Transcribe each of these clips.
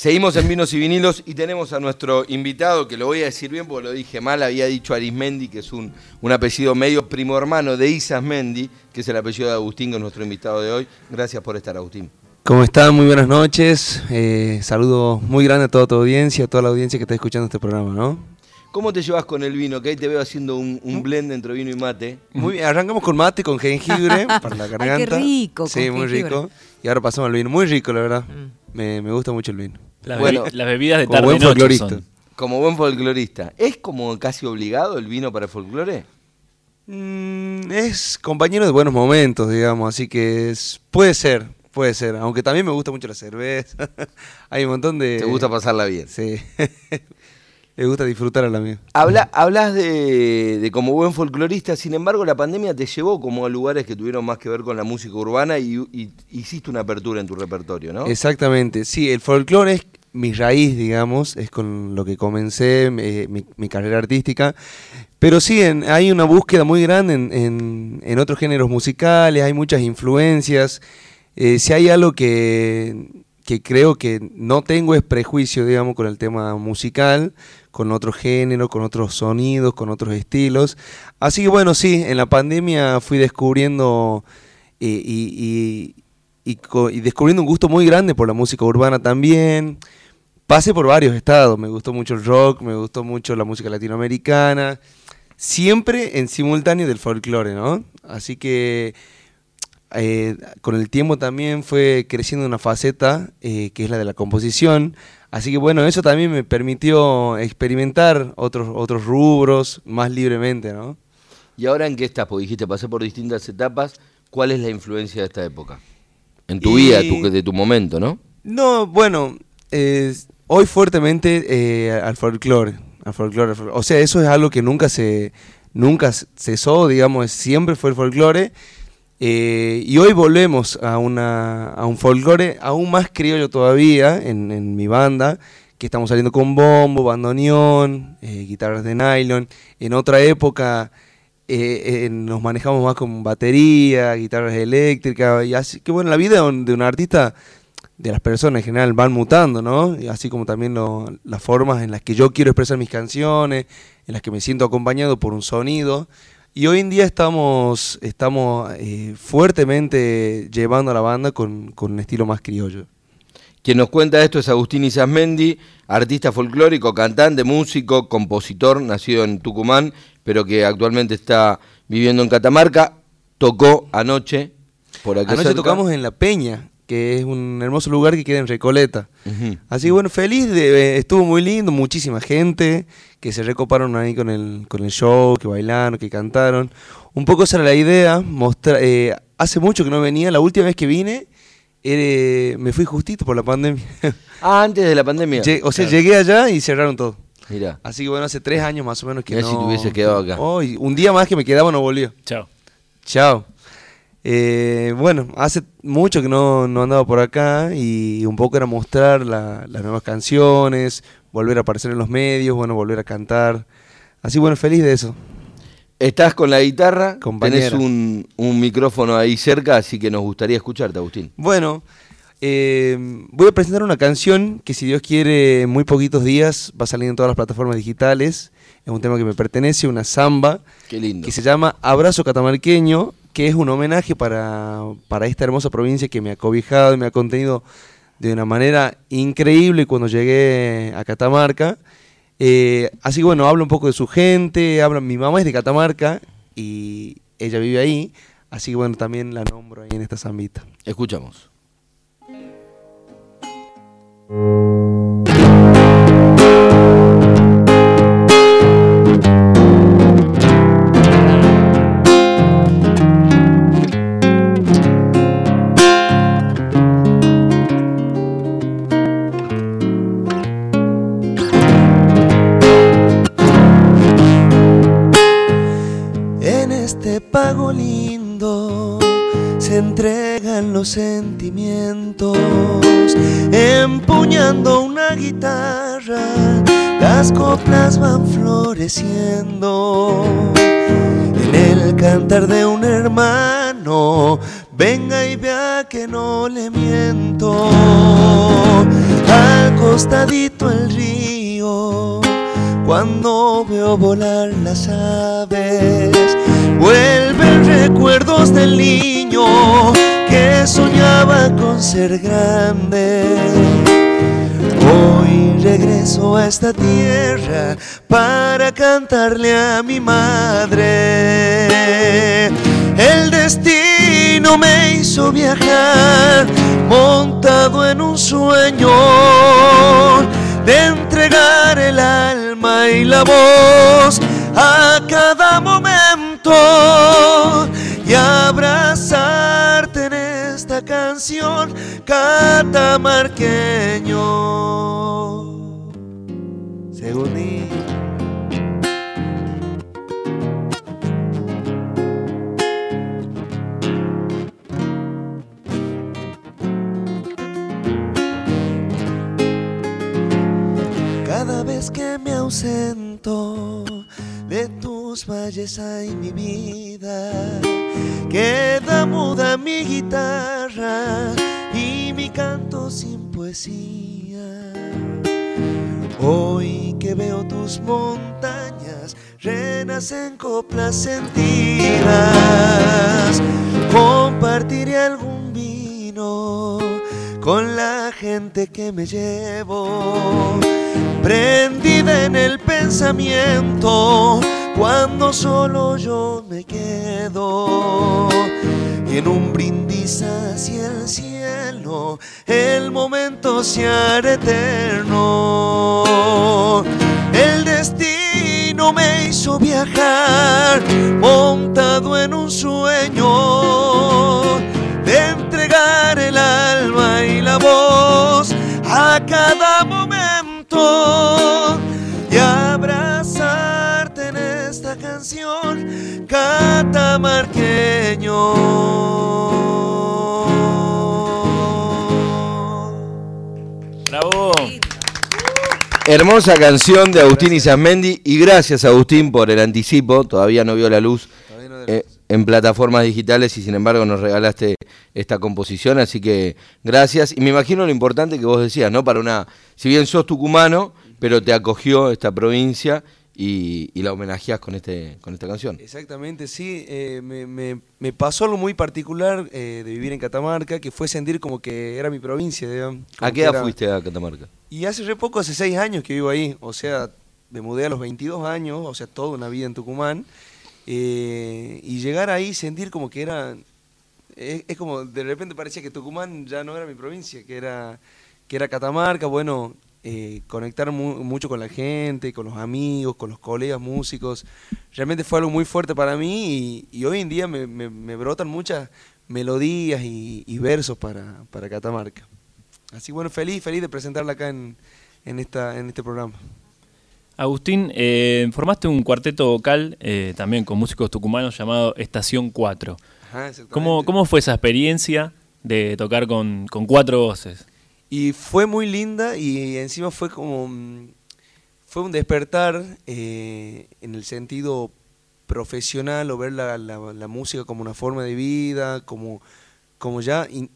Seguimos en Vinos y Vinilos y tenemos a nuestro invitado, que lo voy a decir bien porque lo dije mal, había dicho Arismendi, que es un, un apellido medio primo hermano de Isas Mendi, que es el apellido de Agustín, que es nuestro invitado de hoy. Gracias por estar, Agustín. ¿Cómo están? Muy buenas noches. Eh, saludo muy grande a toda tu audiencia, a toda la audiencia que está escuchando este programa, ¿no? ¿Cómo te llevas con el vino? Que ahí te veo haciendo un, un blend entre vino y mate. Muy bien, arrancamos con mate, con jengibre para la garganta. Ay, qué rico. Sí, muy jengibre. rico. Y ahora pasamos al vino. Muy rico, la verdad. Mm. Me, me gusta mucho el vino. Las, Bueno, bebi- las bebidas de tarde buen noche folclorista. son. Como buen folclorista, ¿es como casi obligado el vino para el folclore? Mm, es compañero de buenos momentos, digamos, así que es, puede ser, puede ser. Aunque también me gusta mucho la cerveza. Hay un montón de... ¿Te gusta pasarla bien? Sí. Le gusta disfrutar a la mía. Habla, hablas de, de como buen folclorista, sin embargo la pandemia te llevó como a lugares que tuvieron más que ver con la música urbana y, y hiciste una apertura en tu repertorio, ¿no? Exactamente, sí, el folclore es mi raíz, digamos, es con lo que comencé eh, mi, carrera artística, pero sí, en- hay una búsqueda muy grande en, en- en otros géneros musicales, hay muchas influencias, Eh, si hay algo que, creo que no tengo es prejuicio, digamos, con el tema musical, con otro género, con otros sonidos, con otros estilos, así que bueno, sí, en la pandemia fui descubriendo eh, y descubriendo un gusto muy grande por la música urbana también. Pasé por varios estados, me gustó mucho el rock, me gustó mucho la música latinoamericana, siempre en simultáneo del folclore, ¿no? Así que eh, con el tiempo también fue creciendo una faceta eh, que es la de la composición. Así que bueno, eso también me permitió experimentar otros, otros rubros más libremente, ¿no? ¿Y ahora en qué estás? Porque dijiste, pasé por distintas etapas. ¿Cuál es la influencia de esta época? En tu Y- vida, tu- de tu momento, ¿no? No, bueno, eh, hoy fuertemente eh, al folclore, al folclore. O sea, eso es algo que nunca se, nunca cesó, digamos, siempre fue el folclore. Eh, y hoy volvemos a, una, a un folclore aún más criollo todavía en, mi banda, que estamos saliendo con bombo, bandoneón, eh, guitarras de nylon. En otra época eh, nos manejamos más con batería, guitarras eléctricas, y así que bueno, la vida de un, de un artista, de las personas en general, van mutando, ¿no? Así como también lo- las formas en las que yo quiero expresar mis canciones, en las que me siento acompañado por un sonido. Y hoy en día estamos, estamos eh, fuertemente llevando a la banda con, con un estilo más criollo. Quien nos cuenta esto es Agustín Isasmendi, artista folclórico, cantante, músico, compositor, nacido en Tucumán, pero que actualmente está viviendo en Catamarca. Tocó anoche por acá Anoche cerca. tocamos en La Peña, que es un hermoso lugar que queda en Recoleta. Así que bueno, feliz, de, eh, estuvo muy lindo, muchísima gente que se recoparon ahí con el, con el show, que bailaron, que cantaron. Un poco esa era la idea, mostrar, eh, hace mucho que no venía, la última vez que vine, eh, me fui justito por la pandemia. Ah, antes de la pandemia. Lle- o sea, llegué allá y cerraron todo. Mirá. Así que bueno, hace tres años más o menos que Mirá no... si te hubieses quedado acá. Oh, un día más que me quedaba no volvió. Chao. Chao. Eh, bueno, hace mucho que no, no andaba por acá y un poco era mostrar la- las nuevas canciones, volver a aparecer en los medios, bueno, volver a cantar. Así bueno, feliz de eso. Estás con la guitarra, Compañera. tenés un, un micrófono ahí cerca, así que nos gustaría escucharte, Agustín. Bueno, eh, voy a presentar una canción que si Dios quiere en muy poquitos días va a salir en todas las plataformas digitales. Es un tema que me pertenece, una samba. Qué lindo. que se llama Abrazo Catamarqueño, que es un homenaje para, para esta hermosa provincia que me ha cobijado y me ha contenido de una manera increíble cuando llegué a Catamarca. Eh, así que bueno, habla un poco de su gente, habla, mi mamá es de Catamarca y ella vive ahí, así que bueno, también la nombro ahí en esta zambita. Escuchamos. Se entregan los sentimientos, empuñando una guitarra, las coplas van floreciendo. En el cantar de un hermano, venga y vea que no le miento. Al el río, cuando veo volar las aves, vuelven recuerdos del niño que soñaba con ser grande. Hoy regreso a esta tierra para cantarle a mi madre. El destino me hizo viajar montado en un sueño de entregar el alma y la voz a cada momento y abrazarte en esta canción catamarqueño. Tus valles hay mi vida, queda muda mi guitarra y mi canto sin poesía. Hoy que veo tus montañas, renacen coplas sentidas, compartiré algún vino con la gente que me llevo, prendida en el pensamiento cuando solo yo me quedo. Y en un brindis hacia el cielo, el momento se hará eterno. El destino me hizo viajar montado en un sueño de entregar el alma y la voz a cada momento canción catamarqueño. Bravo. Hermosa canción de Agustín Isasmendi y gracias Agustín por el anticipo, todavía no vio la luz eh, en plataformas digitales y sin embargo nos regalaste esta composición, así que gracias. Y me imagino lo importante que vos decías, ¿no? Para una, si bien sos tucumano, pero te acogió esta provincia y, y la homenajeás con, este, con esta canción. Exactamente, sí. eh, me, me- me pasó algo muy particular eh, de vivir en Catamarca, que fue sentir como que era mi provincia. digamos, ¿A qué edad era- fuiste a Catamarca? Y hace re poco, hace seis años que vivo ahí. O sea, me mudé a los 22 años, o sea, toda una vida en Tucumán. eh, y llegar ahí, sentir como que era... Es, es como, de repente parecía que Tucumán ya no era mi provincia, que era, que era Catamarca. Bueno, eh, conectar mu- mucho con la gente, con los amigos, con los colegas músicos. Realmente fue algo muy fuerte para mí y, y hoy en día me, me- me brotan muchas melodías y, y versos para, para Catamarca. Así bueno, feliz, feliz de presentarla acá en, en, esta, en este programa. Agustín, eh, formaste un cuarteto vocal eh, también con músicos tucumanos llamado Estación 4. Ajá. ¿Cómo, ¿Cómo fue esa experiencia de tocar con, con cuatro voces? Y fue muy linda y encima fue como... mm, Fue un despertar eh, en el sentido profesional o ver la, la- la música como una forma de vida, como, como ya in-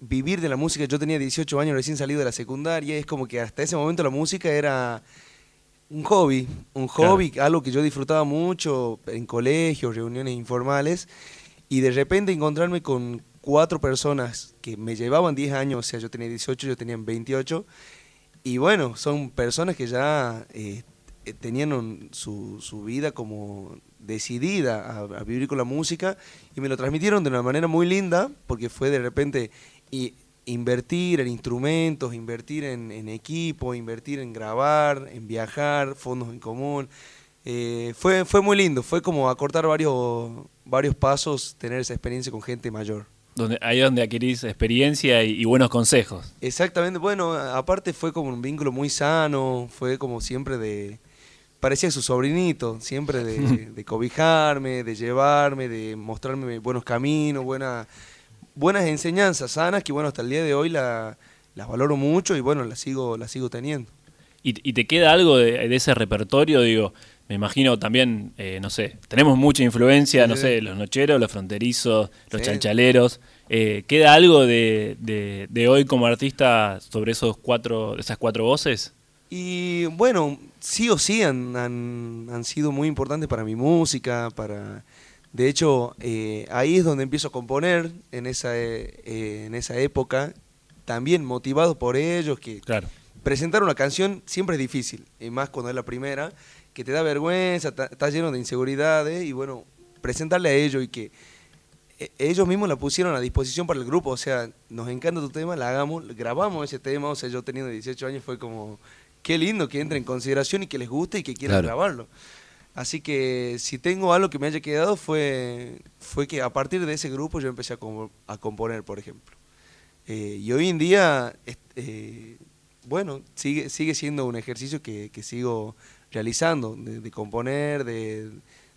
vivir de la música. Yo tenía 18 años recién salido de la secundaria, es como que hasta ese momento la música era un hobby, un hobby, algo que yo disfrutaba mucho en colegios, reuniones informales, y de repente encontrarme con cuatro personas que me llevaban 10 años, o sea, yo tenía 18, yo tenía 28, y bueno, son personas que ya eh, tenían su, su vida como decidida a, a vivir con la música, y me lo transmitieron de una manera muy linda, porque fue de repente y invertir en instrumentos, invertir en, en equipo, invertir en grabar, en viajar, fondos en común. Eh, fue, fue muy lindo, fue como acortar varios, varios pasos, tener esa experiencia con gente mayor. Donde, ahí es donde adquirís experiencia y, y buenos consejos. Exactamente, bueno, aparte fue como un vínculo muy sano, fue como siempre de... Parecía su sobrinito, siempre de, de cobijarme, de llevarme, de mostrarme buenos caminos, buena, buenas enseñanzas sanas que bueno, hasta el día de hoy la, las valoro mucho y bueno, las sigo, las sigo teniendo. ¿Y, y te queda algo de, de ese repertorio? Digo, me imagino también, eh, no sé, tenemos mucha influencia, no Sí. sé, los nocheros, los fronterizos, los Sí. chalchaleros. Eh, ¿Queda algo de, de, hoy como artista sobre esos cuatro, esas cuatro voces? Y bueno, sí o sí han, han, sido muy importantes para mi música, para... De hecho, eh, ahí es donde empiezo a componer en esa, en esa época, también motivado por ellos, que claro. presentar una canción siempre es difícil, y más cuando es la primera, que te da vergüenza, está lleno de inseguridades, y bueno, presentarle a ellos y que e, ellos mismos la pusieron a disposición para el grupo, o sea, nos encanta tu tema, la hagamos, grabamos ese tema, o sea, yo teniendo 18 años fue como, qué lindo que entre en consideración y que les guste y que quieran grabarlo. Así que si tengo algo que me haya quedado fue, fue que a partir de ese grupo yo empecé a, a componer, por ejemplo. Eh, y hoy en día, eh, bueno, sigue, sigue siendo un ejercicio que, que sigo realizando, de, componer, de,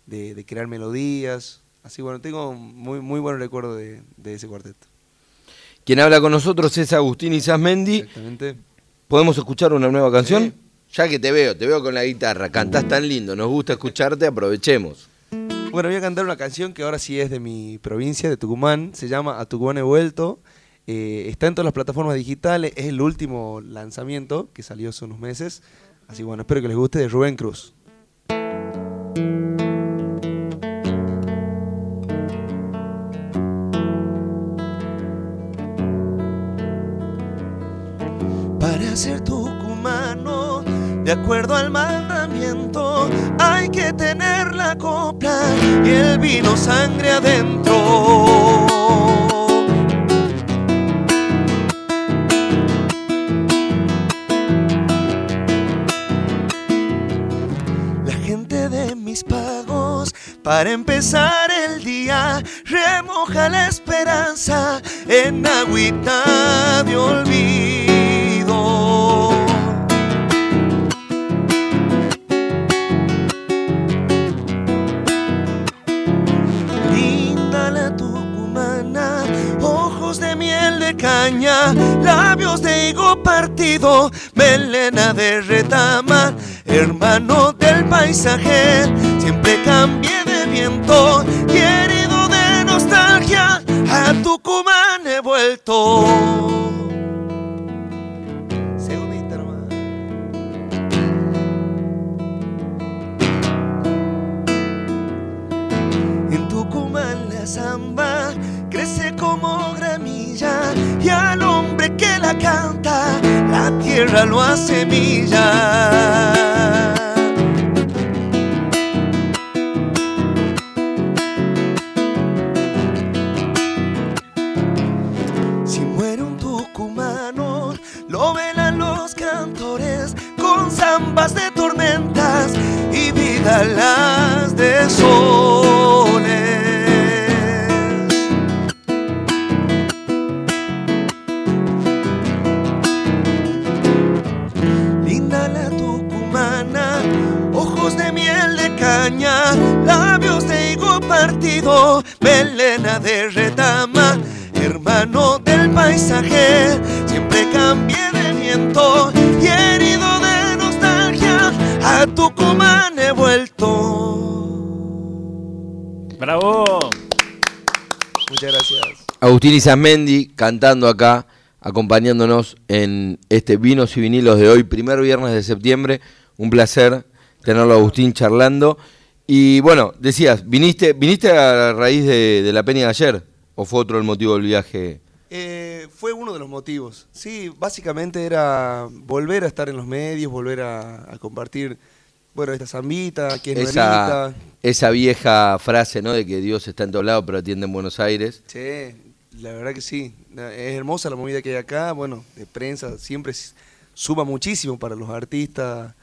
de, crear melodías. Así bueno, tengo muy, muy buen recuerdo de, ese cuarteto. Quien habla con nosotros es Agustín Isasmendi. Exactamente. ¿Podemos escuchar una nueva canción? Ya que te veo, te veo con la guitarra, cantás tan lindo, nos gusta escucharte, aprovechemos. Bueno, voy a cantar una canción que ahora sí es de mi provincia, de Tucumán, se llama A Tucumán he vuelto. Eh, está en todas las plataformas digitales, es el último lanzamiento que salió hace unos meses. Así bueno, espero que les guste de Rubén Cruz. Para ser tucumano, de acuerdo al mandamiento, hay que tener la copla y el vino sangre adentro. Para empezar el día, remoja la esperanza en agüita de olvido. Linda la tucumana, ojos de miel de caña, labios de higo partido, melena de retama, hermano del paisaje, siempre cambia viento y herido de nostalgia a Tucumán he vuelto. En Tucumán la samba crece como gramilla y al hombre que la canta la tierra lo hace partido, melena de retama, hermano del paisaje, siempre cambie de viento y herido de a Tucumán he vuelto. ¡Bravo! Muchas gracias. Agustín Isamendi cantando acá, acompañándonos en este Vinos y Vinilos de hoy, primer viernes de septiembre. Un placer tenerlo Agustín charlando. Y bueno, decías, ¿viniste, viniste a raíz de, de la peña de ayer? ¿O fue otro el motivo del viaje? Eh, fue uno de los motivos. Sí, básicamente era volver a estar en los medios, volver a, compartir, bueno, esta zambita, que es esa, esa vieja frase, ¿no? De que Dios está en todos lados, pero atiende en Buenos Aires. Sí, la verdad que sí. Es hermosa la movida que hay acá, bueno, de prensa, siempre suma muchísimo para los artistas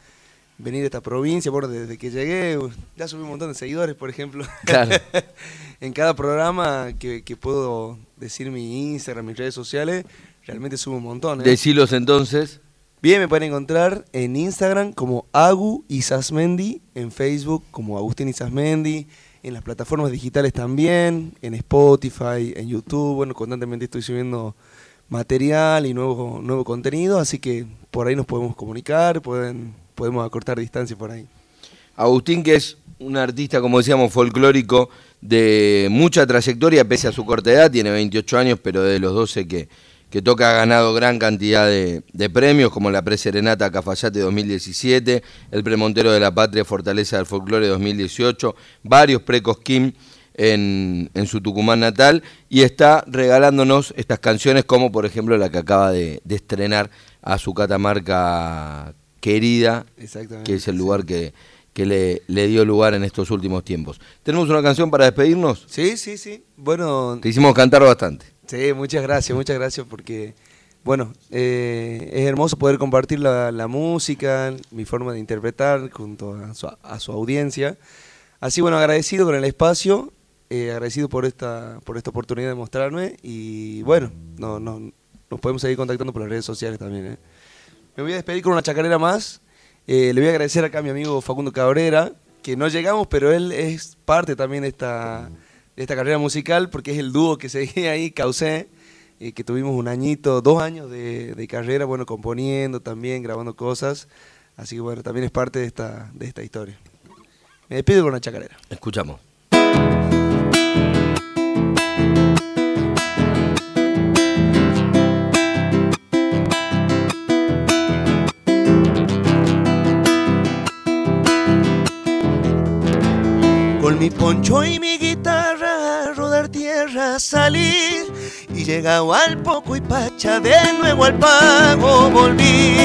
venir a esta provincia. Bueno, desde que llegué, ya subí un montón de seguidores, por ejemplo. Claro. en cada programa que, puedo decir mi Instagram, mis redes sociales, realmente subo un montón. ¿eh? Decilos entonces. Bien, me pueden encontrar en Instagram como Agu Isasmendi, en Facebook como Agustín Isasmendi, en las plataformas digitales también, en Spotify, en YouTube. Bueno, constantemente estoy subiendo material y nuevo, nuevo contenido, así que por ahí nos podemos comunicar, pueden podemos acortar distancia por ahí. Agustín, que es un artista, como decíamos, folclórico de mucha trayectoria pese a su corta edad, tiene 28 años, pero de los 12 que, que toca ha ganado gran cantidad de, premios, como la Preserenata Cafayate 2017, el Premontero de la Patria Fortaleza del Folclore 2018, varios Precosquín en, en su Tucumán natal, y está regalándonos estas canciones como por ejemplo la que acaba de, estrenar a su Catamarca querida, que es el lugar que, que le, le, dio lugar en estos últimos tiempos. ¿Tenemos una canción para despedirnos? Sí, sí, sí. Bueno... Te hicimos cantar bastante. Sí, muchas gracias, muchas gracias porque, bueno, eh, es hermoso poder compartir la, música, mi forma de interpretar junto a su, a su audiencia. Así, bueno, agradecido con el espacio, eh, agradecido por esta, por esta oportunidad de mostrarme y, bueno, no, no, nos podemos seguir contactando por las redes sociales también. ¿eh? Me voy a despedir con una chacarera más. le voy a agradecer acá a mi amigo Facundo Cabrera, que no llegamos, pero él es parte también de esta esta carrera musical porque es el dúo que seguía ahí, Causé, y que tuvimos un añito, dos años de, de, carrera, bueno, componiendo también, grabando cosas. Así que bueno, también es parte de esta, de esta historia. Me despido con una chacarera. Escuchamos. Mi poncho y mi salir y llegado al poco y pacha de nuevo al pago volví.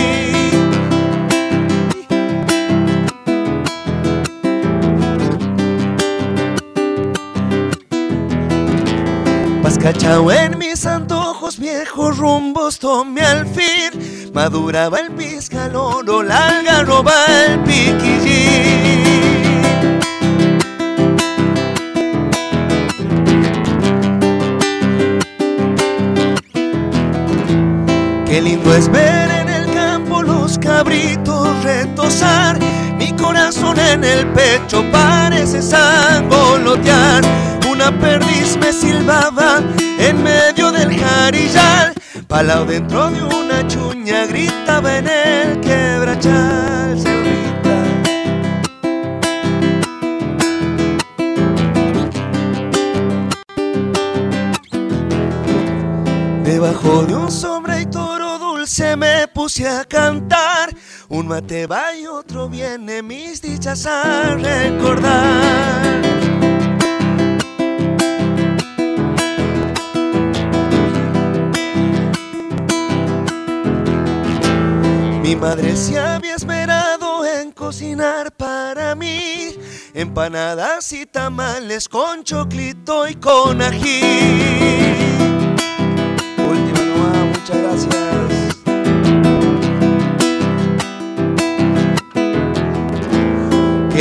Pascachao en mis antojos viejos rumbos tomé al fin, maduraba el pizcaloro, la algarroba, el piquillín. Lindo es ver en el campo los cabritos retosar. Mi corazón en el pecho parece sangolotear. Una perdiz me silbaba en medio del jarillal. Palao dentro de una chuña gritaba en el quebrachal. Debajo de un sobre se me puse a cantar. Un mate va y otro viene, mis dichas a recordar. Mi madre se había esmerado en cocinar para mí empanadas y tamales con choclito y con ají.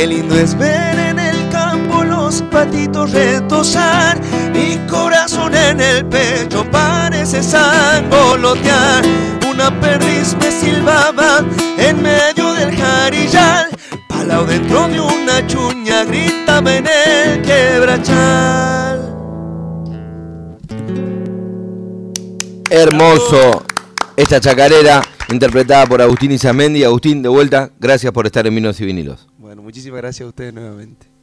Qué lindo es ver en el campo los patitos retosar. Mi corazón en el pecho parece sangolotear. Una perdiz me silbaba en medio del jarillal. Palao dentro de una chuña gritaba en el quebrachal. Hermoso esta chacarera interpretada por Agustín Izamendi. Agustín, de vuelta, gracias por estar en Vinos y Vinilos. Muchísimas gracias a ustedes nuevamente.